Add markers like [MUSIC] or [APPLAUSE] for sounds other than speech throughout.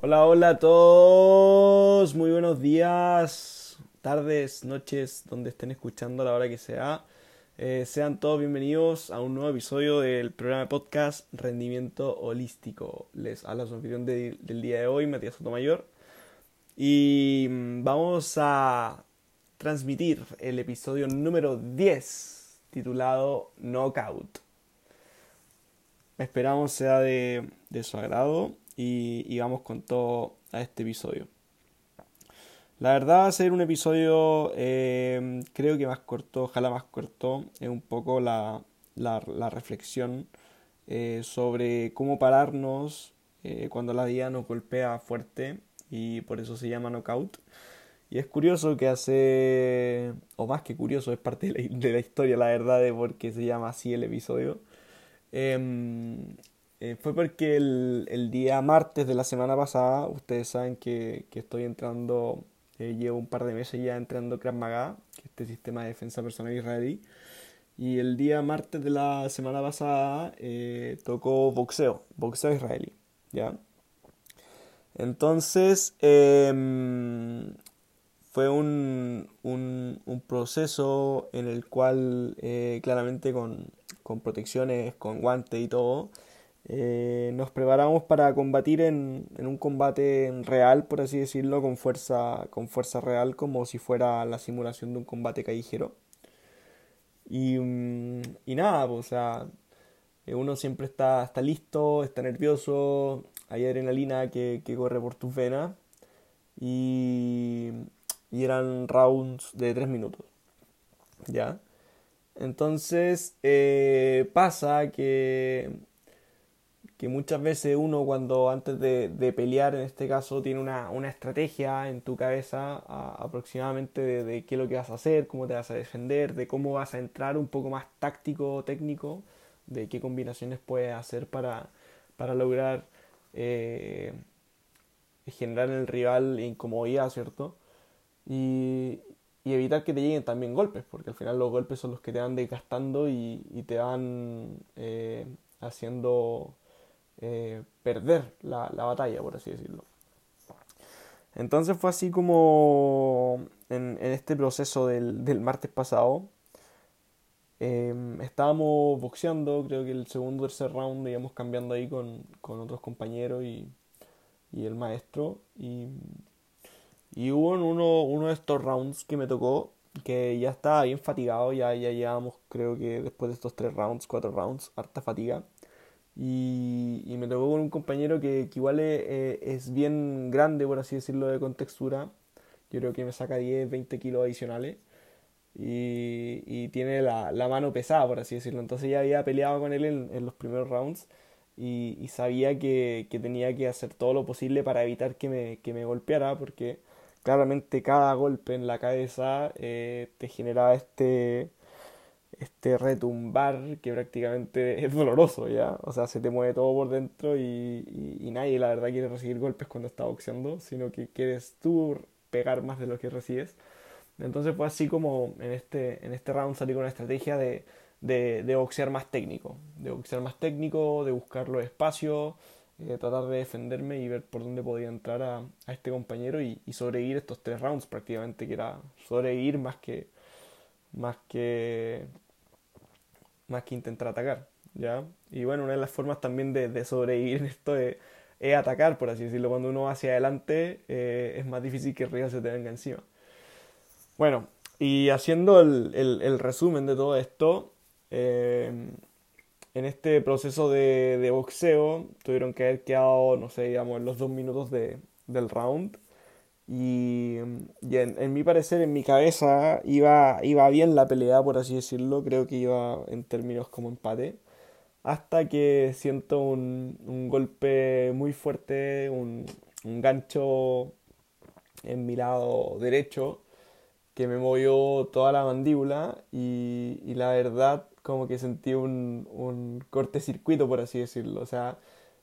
Hola, hola a todos, muy buenos días, tardes, noches, donde estén escuchando a la hora que sea. Eh, sean todos bienvenidos a un nuevo episodio del programa de podcast Rendimiento Holístico. Les habla su anfitrión del día de hoy, Matías Sotomayor. Y mm, vamos a transmitir el episodio número 10, titulado Knockout. Esperamos sea de, de su agrado y, vamos con todo a este episodio. La verdad va a ser un episodio eh, creo que más corto, ojalá más corto, es un poco la, la, reflexión eh, sobre cómo pararnos eh, cuando la vida nos golpea fuerte y por eso se llama knockout. Y es curioso que hace, o más que curioso, es parte de la, de la historia, la verdad, de por qué se llama así el episodio. Eh, fue porque el, día martes de la semana pasada, ustedes saben que, estoy entrando, eh, llevo un par de meses ya entrando Krav que este sistema de defensa personal israelí. Y el día martes de la semana pasada eh, tocó boxeo, boxeo israelí, ¿ya? Entonces, em, fue un, un, un, proceso en el cual claramente con, con protecciones, con guantes y todo, eh, nos preparamos para combatir en, un combate real, por así decirlo, con fuerza, con fuerza real, como si fuera la simulación de un combate callejero. Y, mm, y nada, pues, o sea, eh, uno siempre está, está listo, está nervioso, hay adrenalina que, que corre por tus venas. Y, y eran rounds de 3 minutos. ¿Ya? Entonces eh, pasa que que muchas veces uno cuando antes de, pelear, en este caso, tiene una, estrategia en tu cabeza aproximadamente de, qué es lo que vas a hacer, cómo te vas a defender, de cómo vas a entrar un poco más táctico, técnico, de qué combinaciones puedes hacer para, para lograr eh, generar en el rival incomodidad, ¿cierto? Y, evitar que te lleguen también golpes, porque al final los golpes son los que te van desgastando y, te van eh, haciendo eh, perder la, batalla, por así decirlo. Entonces fue así como en, este proceso del, martes pasado. Em, estábamos boxeando, creo que el segundo tercer round íbamos cambiando ahí con, otros compañeros y, el maestro. Y, hubo uno, uno de estos rounds que me tocó que ya estaba bien fatigado, ya, ya llevábamos creo que después de estos tres rounds, cuatro rounds, harta fatiga. Y, me tocó con un compañero que, igual eh, es, bien grande, por así decirlo, de contextura. Yo creo que me saca 10, 20 kilos adicionales. Y, tiene la, mano pesada, por así decirlo. Entonces ya había peleado con él en, los primeros rounds. Y, sabía que, tenía que hacer todo lo posible para evitar que me, que me golpeara. Porque claramente cada golpe en la cabeza eh, te generaba este este retumbar que prácticamente es doloroso, ¿ya? O sea, se te mueve todo por dentro y, y, nadie la verdad quiere recibir golpes cuando está boxeando, sino que quieres tú pegar más de lo que recibes. Entonces fue así como en este, en este round salí con una estrategia de, de, de boxear más técnico, de boxear más técnico, de buscar los espacios, eh, tratar de defenderme y ver por dónde podía entrar a, a este compañero y, y sobrevivir estos tres rounds prácticamente, que era sobrevivir más que, más que más que intentar atacar, ¿ya? Y bueno, una de las formas también de, sobrevivir en esto es, atacar, por así decirlo. Cuando uno va hacia adelante eh, es más difícil que el rival se te venga encima. Bueno, y haciendo el, resumen de todo esto, eh, en este proceso de, boxeo tuvieron que haber quedado, no sé, digamos, en los dos minutos de, del round. Y, en, mi parecer, en mi cabeza, iba, iba bien la pelea, por así decirlo. Creo que iba en términos como empate. Hasta que siento un, un golpe muy fuerte, un, un, gancho en mi lado derecho que me movió toda la mandíbula y, y la verdad como que sentí un, un cortecircuito, por así decirlo. O sea,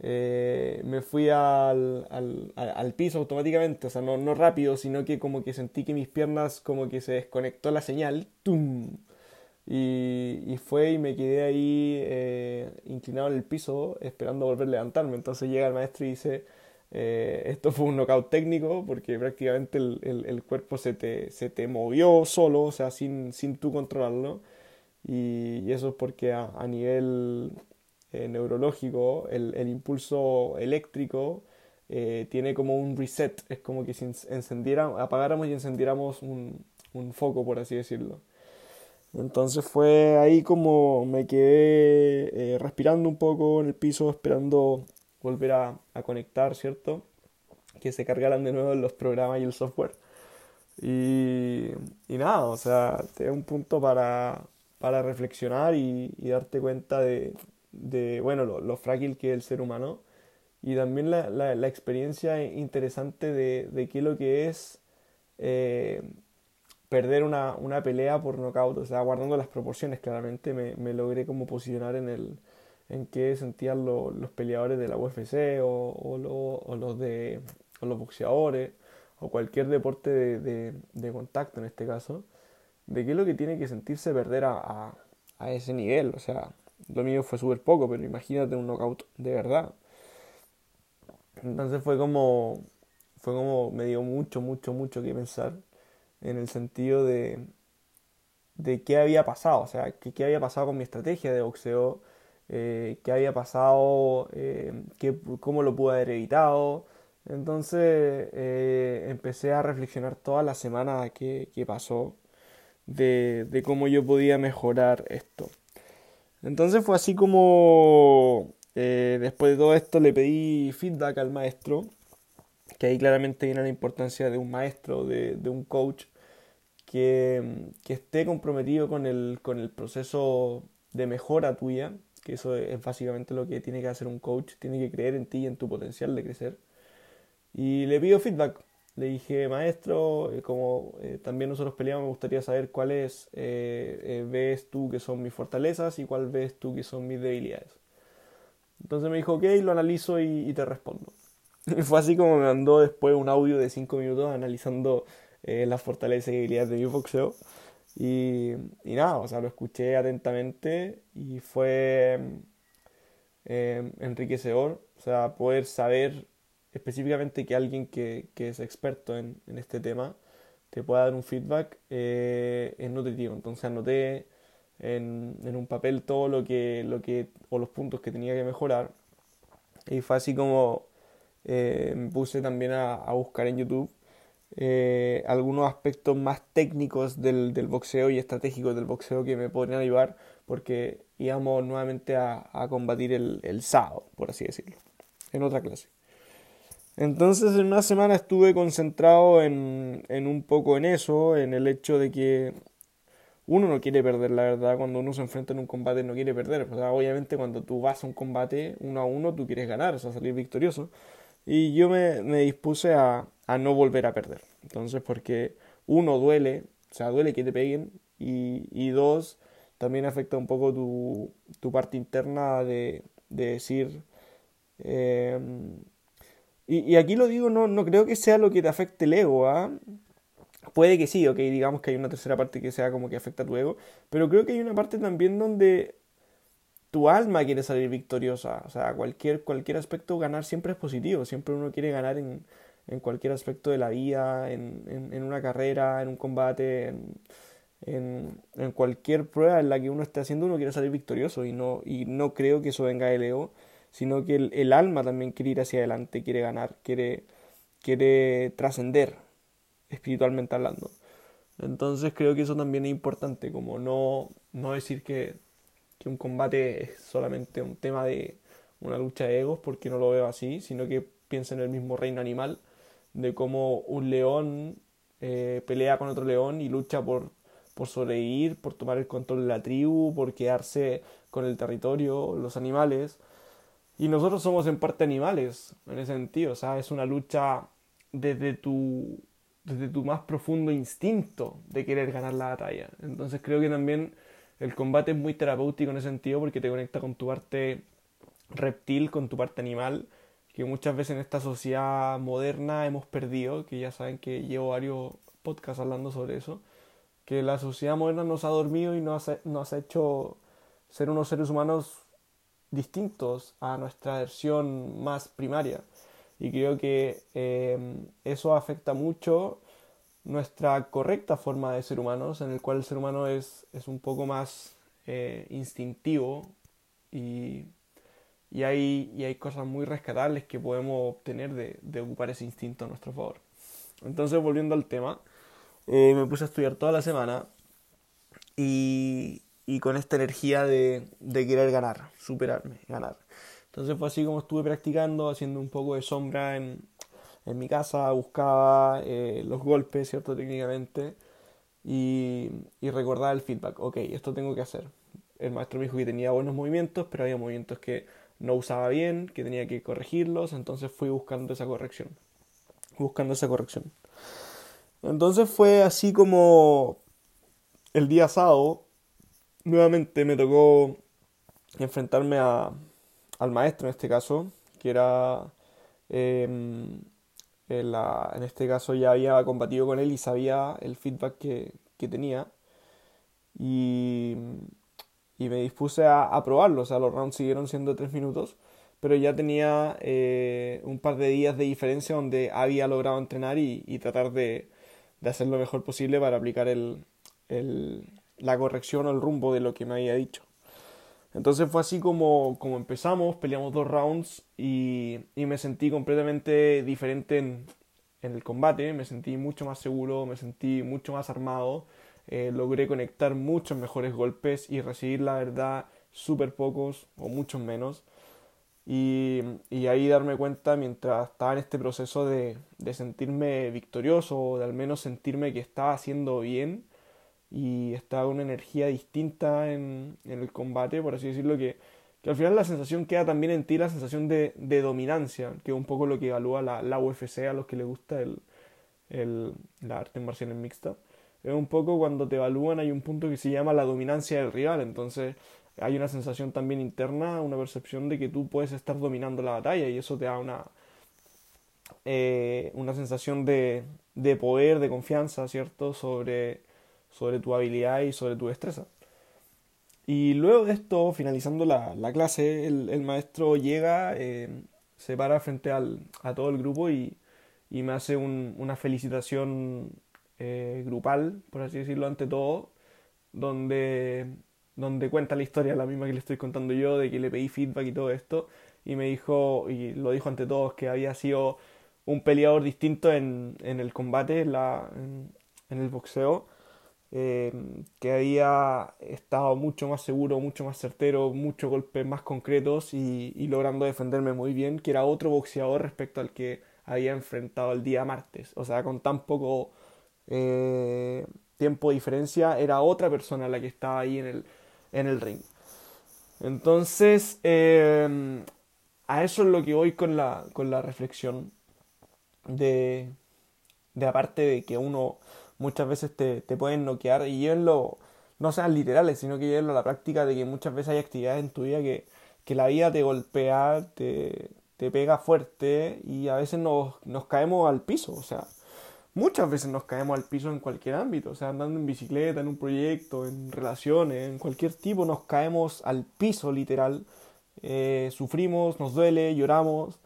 eh, me fui al, al, al, piso automáticamente, o sea, no, no rápido, sino que como que sentí que mis piernas como que se desconectó la señal, ¡tum! Y, y fue y me quedé ahí eh, inclinado en el piso esperando volver a levantarme. Entonces llega el maestro y dice, Eh, esto fue un knockout técnico porque prácticamente el, cuerpo se te, se te, movió solo, o sea, sin, sin tú controlarlo. Y, eso es porque a, nivel eh, neurológico el, el, impulso eléctrico eh, tiene como un reset, es como que si encendiera, apagáramos y encendiéramos un, un foco, por así decirlo. Entonces fue ahí como me quedé respirando un poco en el piso, esperando volver a, conectar, ¿cierto? Que se cargaran de nuevo los programas y el software. Y, nada, o sea, te un punto para, para reflexionar y, darte cuenta de, bueno, lo, frágil que es el ser humano y también la, la, experiencia interesante de, de qué lo que es eh, perder una, una, pelea por nocaut, o sea, guardando las proporciones claramente, me, me logré como posicionar en el, en qué sentían los peleadores de la UFC o, los de los boxeadores o cualquier deporte de, contacto en este caso, de qué es lo que tiene que sentirse perder a, ese nivel. O sea, lo mío fue súper poco, pero imagínate un knockout de verdad. Entonces fue como, fue como, me dio mucho, mucho, mucho que pensar en el sentido de, de qué había pasado, o sea, qué había pasado con mi estrategia de boxeo, eh, qué había pasado, eh, cómo lo pude haber evitado. Entonces eh, empecé a reflexionar toda la semana que, pasó de, de, cómo yo podía mejorar esto. Entonces fue así como después de todo esto le pedí feedback al maestro, que ahí claramente viene la importancia de un maestro, de, de un coach que, que, esté comprometido con el, con el proceso de mejora tuya, que eso es básicamente lo que tiene que hacer un coach, tiene que creer en ti y en tu potencial de crecer. Y le pido feedback. Le dije, maestro, eh, como eh, también nosotros peleamos, me gustaría saber cuáles eh, ves tú que son mis fortalezas y cuál ves tú que son mis debilidades. Entonces me dijo, ok, lo analizo y, te respondo. [LAUGHS] Y fue así como me mandó después un audio de 5 minutos analizando las fortalezas y debilidades de mi boxeo. Y, nada, o sea, lo escuché atentamente y fue eh, enriquecedor, o sea, poder saber específicamente que alguien que, que es experto en, en, este tema te pueda dar un feedback eh, es nutritivo. Entonces anoté en, en, un papel todo lo que, lo que, o los puntos que tenía que mejorar. Y fue así como eh, me puse también a, a buscar en YouTube eh, algunos aspectos más técnicos del, del, boxeo y estratégicos del boxeo que me podrían ayudar porque íbamos nuevamente a, a combatir el, el, sábado, por así decirlo, en otra clase. Entonces en una semana estuve concentrado en, en un poco en eso, en el hecho de que uno no quiere perder, la verdad, cuando uno se enfrenta en un combate no quiere perder. O obviamente cuando tú vas a un combate uno a uno, tú quieres ganar, o sea, salir victorioso. Y yo me, me dispuse a, a no volver a perder. Entonces, porque uno duele, o sea, duele que te peguen, y, y dos, también afecta un poco tu, tu parte interna de, de decir... Eh, y, y, aquí lo digo, no, no creo que sea lo que te afecte el ego, ¿ah? Puede que sí, ok, digamos que hay una tercera parte que sea como que afecta a tu ego, pero creo que hay una parte también donde tu alma quiere salir victoriosa. O sea, cualquier, cualquier aspecto ganar siempre es positivo, siempre uno quiere ganar en, en cualquier aspecto de la vida, en, en, una carrera, en un combate, en, en, cualquier prueba en la que uno esté haciendo, uno quiere salir victorioso y no, y no creo que eso venga del ego, sino que el, alma también quiere ir hacia adelante, quiere ganar, quiere, quiere trascender espiritualmente hablando. Entonces creo que eso también es importante, como no, no decir que, que un combate es solamente un tema de una lucha de egos, porque no lo veo así, sino que piensa en el mismo reino animal de cómo un león eh, pelea con otro león y lucha por, por sobrevivir, por tomar el control de la tribu, por quedarse con el territorio, los animales. Y nosotros somos en parte animales, en ese sentido, o sea, es una lucha desde tu, desde tu más profundo instinto de querer ganar la batalla. Entonces creo que también el combate es muy terapéutico en ese sentido porque te conecta con tu parte reptil, con tu parte animal, que muchas veces en esta sociedad moderna hemos perdido, que ya saben que llevo varios podcasts hablando sobre eso, que la sociedad moderna nos ha dormido y nos ha, nos ha hecho ser unos seres humanos distintos a nuestra versión más primaria. Y creo que eh, eso afecta mucho nuestra correcta forma de ser humanos, en el cual el ser humano es, es un poco más eh, instintivo y, y, hay, y hay cosas muy rescatables que podemos obtener de, de ocupar ese instinto a nuestro favor. Entonces, volviendo al tema, eh, me puse a estudiar toda la semana y, y con esta energía de, de, querer ganar, superarme, ganar. Entonces fue así como estuve practicando, haciendo un poco de sombra en, en mi casa, buscaba eh, los golpes, ¿cierto? Técnicamente, y, y recordaba el feedback. Ok, esto tengo que hacer. El maestro me dijo que tenía buenos movimientos, pero había movimientos que no usaba bien, que tenía que corregirlos, entonces fui buscando esa corrección. Buscando esa corrección. Entonces fue así como el día sábado, nuevamente me tocó enfrentarme a, al maestro en este caso, que era, eh, en, la, en, este caso ya había combatido con él y sabía el feedback que, que tenía. Y, y, me dispuse a, a, probarlo, o sea, los rounds siguieron siendo tres minutos, pero ya tenía eh, un par de días de diferencia donde había logrado entrenar y, y tratar de, de, hacer lo mejor posible para aplicar el, el, la corrección o el rumbo de lo que me había dicho. Entonces fue así como, como empezamos, peleamos dos rounds y, y me sentí completamente diferente en, en, el combate, me sentí mucho más seguro, me sentí mucho más armado, eh, logré conectar muchos mejores golpes y recibir la verdad súper pocos o muchos menos. Y, y, ahí darme cuenta mientras estaba en este proceso de, de sentirme victorioso o de al menos sentirme que estaba haciendo bien y está una energía distinta en, en, el combate, por así decirlo, que, que, al final la sensación queda también en ti, la sensación de, de dominancia, que es un poco lo que evalúa la, la UFC a los que les gusta el, el, la arte marcial en mixta. Es un poco cuando te evalúan hay un punto que se llama la dominancia del rival, entonces hay una sensación también interna, una percepción de que tú puedes estar dominando la batalla y eso te da una, eh, una sensación de, de poder, de confianza, ¿cierto? Sobre sobre tu habilidad y sobre tu destreza. Y luego de esto, finalizando la, la clase, el, el, maestro llega, eh, se para frente al, a todo el grupo y, y me hace un, una felicitación eh, grupal, por así decirlo, ante todo, donde, donde cuenta la historia, la misma que le estoy contando yo, de que le pedí feedback y todo esto, y me dijo, y lo dijo ante todos, que había sido un peleador distinto en, en el combate, la, en, en el boxeo, eh, que había estado mucho más seguro, mucho más certero, muchos golpes más concretos y, logrando defenderme muy bien, que era otro boxeador respecto al que había enfrentado el día martes. O sea, con tan poco eh, tiempo de diferencia, era otra persona la que estaba ahí en el, en el ring. Entonces, eh, a eso es lo que voy con la, con la reflexión de, de aparte de que uno muchas veces te, te pueden noquear y llévenlo, no sean literales, sino que llévenlo a la práctica de que muchas veces hay actividades en tu vida que, que la vida te golpea, te, te pega fuerte y a veces nos, nos caemos al piso, o sea, muchas veces nos caemos al piso en cualquier ámbito, o sea, andando en bicicleta, en un proyecto, en relaciones, en cualquier tipo, nos caemos al piso literal, eh, sufrimos, nos duele, lloramos,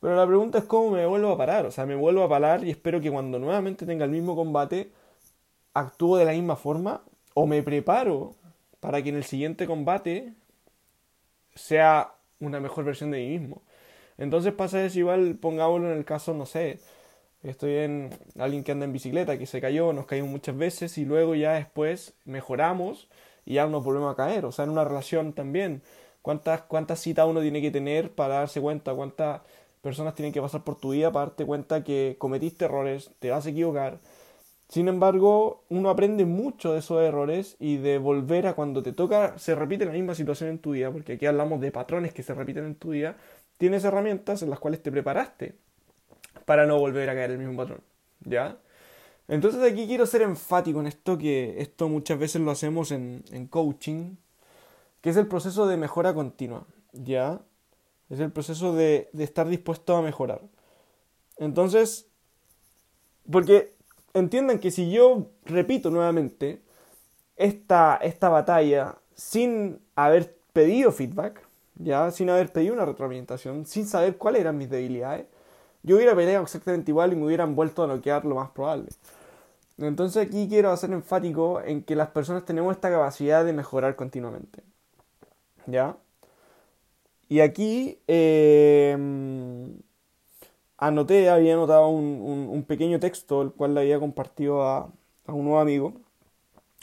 pero la pregunta es cómo me vuelvo a parar. O sea, me vuelvo a parar y espero que cuando nuevamente tenga el mismo combate, actúo de la misma forma o me preparo para que en el siguiente combate sea una mejor versión de mí mismo. Entonces pasa eso igual, pongámoslo en el caso, no sé, estoy en alguien que anda en bicicleta, que se cayó, nos caímos muchas veces y luego ya después mejoramos y ya nos volvemos a caer. O sea, en una relación también, ¿cuántas, cuántas citas uno tiene que tener para darse cuenta? ¿Cuántas personas tienen que pasar por tu vida para darte cuenta que cometiste errores, te vas a equivocar. Sin embargo, uno aprende mucho de esos errores y de volver a cuando te toca, se repite la misma situación en tu vida, porque aquí hablamos de patrones que se repiten en tu vida, tienes herramientas en las cuales te preparaste para no volver a caer el mismo patrón. ¿Ya? Entonces aquí quiero ser enfático en esto, que esto muchas veces lo hacemos en, en coaching, que es el proceso de mejora continua. ¿Ya? Es el proceso de, de estar dispuesto a mejorar. Entonces, porque entiendan que si yo repito nuevamente esta, esta batalla sin haber pedido feedback, ya sin haber pedido una retroalimentación, sin saber cuáles eran mis debilidades, yo hubiera peleado exactamente igual y me hubieran vuelto a noquear lo más probable. Entonces aquí quiero hacer enfático en que las personas tenemos esta capacidad de mejorar continuamente. ¿Ya? Y aquí eh, anoté, había anotado un, pequeño texto, el cual le había compartido a, a un nuevo amigo,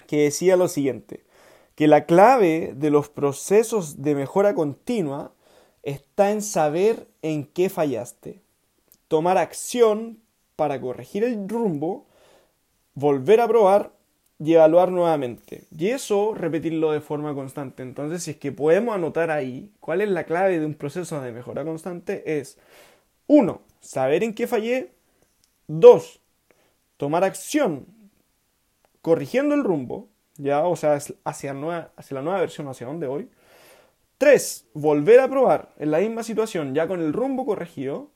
que decía lo siguiente, que la clave de los procesos de mejora continua está en saber en qué fallaste, tomar acción para corregir el rumbo, volver a probar y evaluar nuevamente. Y eso repetirlo de forma constante. Entonces, si es que podemos anotar ahí cuál es la clave de un proceso de mejora constante, es 1. Saber en qué fallé. 2. Tomar acción corrigiendo el rumbo, ya, o sea, hacia, nueva, hacia la nueva versión, hacia donde voy. 3. Volver a probar en la misma situación, ya con el rumbo corregido,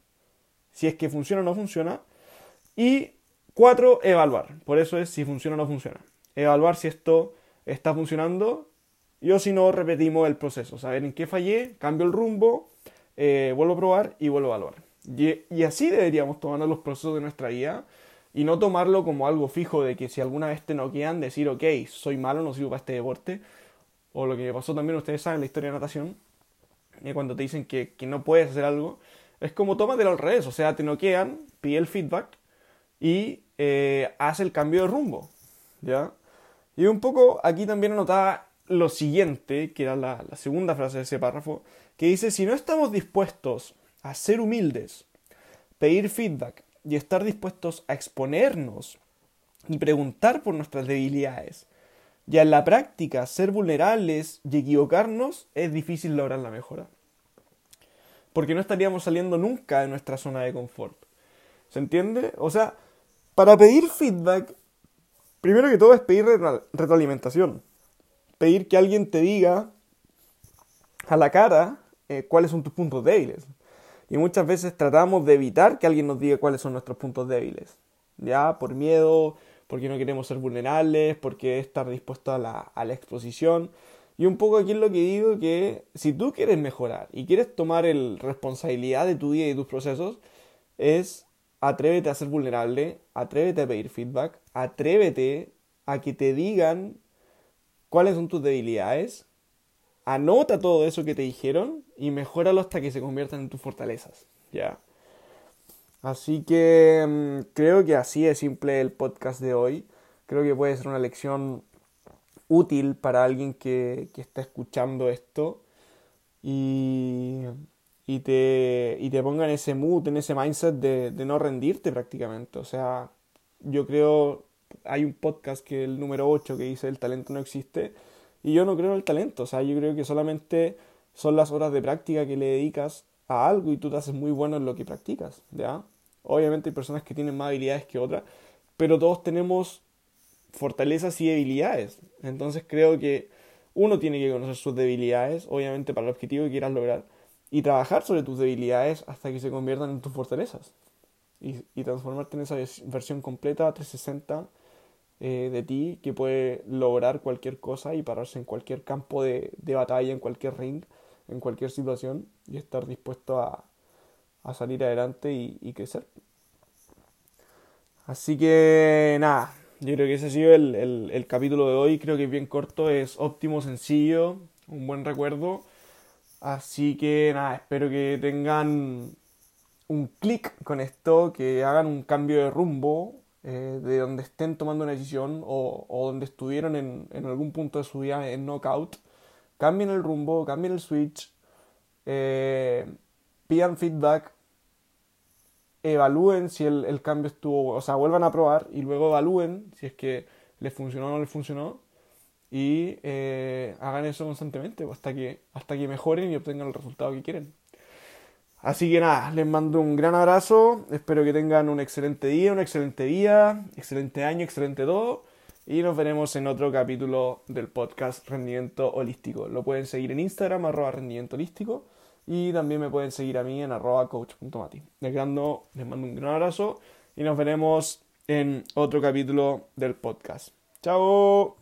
si es que funciona o no funciona. Y 4. Evaluar. Por eso es si funciona o no funciona. Evaluar si esto está funcionando y o si no, repetimos el proceso. Saber en qué fallé, cambio el rumbo, eh, vuelvo a probar y vuelvo a evaluar. Y, así deberíamos tomar los procesos de nuestra vida y no tomarlo como algo fijo de que si alguna vez te noquean, decir, ok, soy malo, no sirvo para este deporte. O lo que pasó también, ustedes saben, la historia de natación, y cuando te dicen que, no puedes hacer algo, es como tómatelo al revés, o sea, te noquean, pide el feedback y eh, hace el cambio de rumbo, ¿ya? Y un poco aquí también anotaba lo siguiente, que era la, la segunda frase de ese párrafo, que dice, si no estamos dispuestos a ser humildes, pedir feedback y estar dispuestos a exponernos y preguntar por nuestras debilidades. Ya en la práctica, ser vulnerables y equivocarnos es difícil lograr la mejora. Porque no estaríamos saliendo nunca de nuestra zona de confort. ¿Se entiende? O sea, para pedir feedback, primero que todo es pedir retroalimentación. Pedir que alguien te diga a la cara eh, cuáles son tus puntos débiles. Y muchas veces tratamos de evitar que alguien nos diga cuáles son nuestros puntos débiles. ¿Ya? Por miedo, porque no queremos ser vulnerables, porque estar dispuesto a la, exposición. Y un poco aquí es lo que digo que si tú quieres mejorar y quieres tomar el responsabilidad de tu vida y tus procesos, es atrévete a ser vulnerable, atrévete a pedir feedback, atrévete a que te digan cuáles son tus debilidades anota todo eso que te dijeron y mejóralo hasta que se conviertan en tus fortalezas, ¿ya? Así que mm, creo que así es simple el podcast de hoy. Creo que puede ser una lección útil para alguien que, que está escuchando esto y, y, te, y te ponga en ese mood, en ese mindset de, de no rendirte prácticamente. O sea, yo creo, hay un podcast que el número 8 que dice el talento no existe y yo no creo en el talento, o sea, yo creo que solamente son las horas de práctica que le dedicas a algo y tú te haces muy bueno en lo que practicas, ¿ya? Obviamente hay personas que tienen más habilidades que otras, pero todos tenemos fortalezas y debilidades. Entonces creo que uno tiene que conocer sus debilidades, obviamente para el objetivo que quieras lograr, y trabajar sobre tus debilidades hasta que se conviertan en tus fortalezas. Y, transformarte en esa versión completa 360 eh, de ti que puede lograr cualquier cosa y pararse en cualquier campo de, batalla, en cualquier ring, en cualquier situación y estar dispuesto a, salir adelante y, crecer. Así que nada, yo creo que ese ha sido el, el, capítulo de hoy. Creo que es bien corto, es óptimo, sencillo, un buen recuerdo. Así que nada, espero que tengan un clic con esto, que hagan un cambio de rumbo, eh, de donde estén tomando una decisión o, o donde estuvieron en, en, algún punto de su vida en knockout, cambien el rumbo, cambien el switch, eh, pidan feedback, evalúen si el, el, cambio estuvo, o sea, vuelvan a probar y luego evalúen si es que les funcionó o no les funcionó y eh, hagan eso constantemente hasta que, hasta que mejoren y obtengan el resultado que quieren. Así que nada, les mando un gran abrazo, espero que tengan un excelente día, un excelente día, excelente año, excelente todo. Y nos veremos en otro capítulo del podcast Rendimiento Holístico. Lo pueden seguir en Instagram, arroba rendimiento holístico. Y también me pueden seguir a mí en arroba coach.mati. Les, les mando un gran abrazo y nos veremos en otro capítulo del podcast. ¡Chao!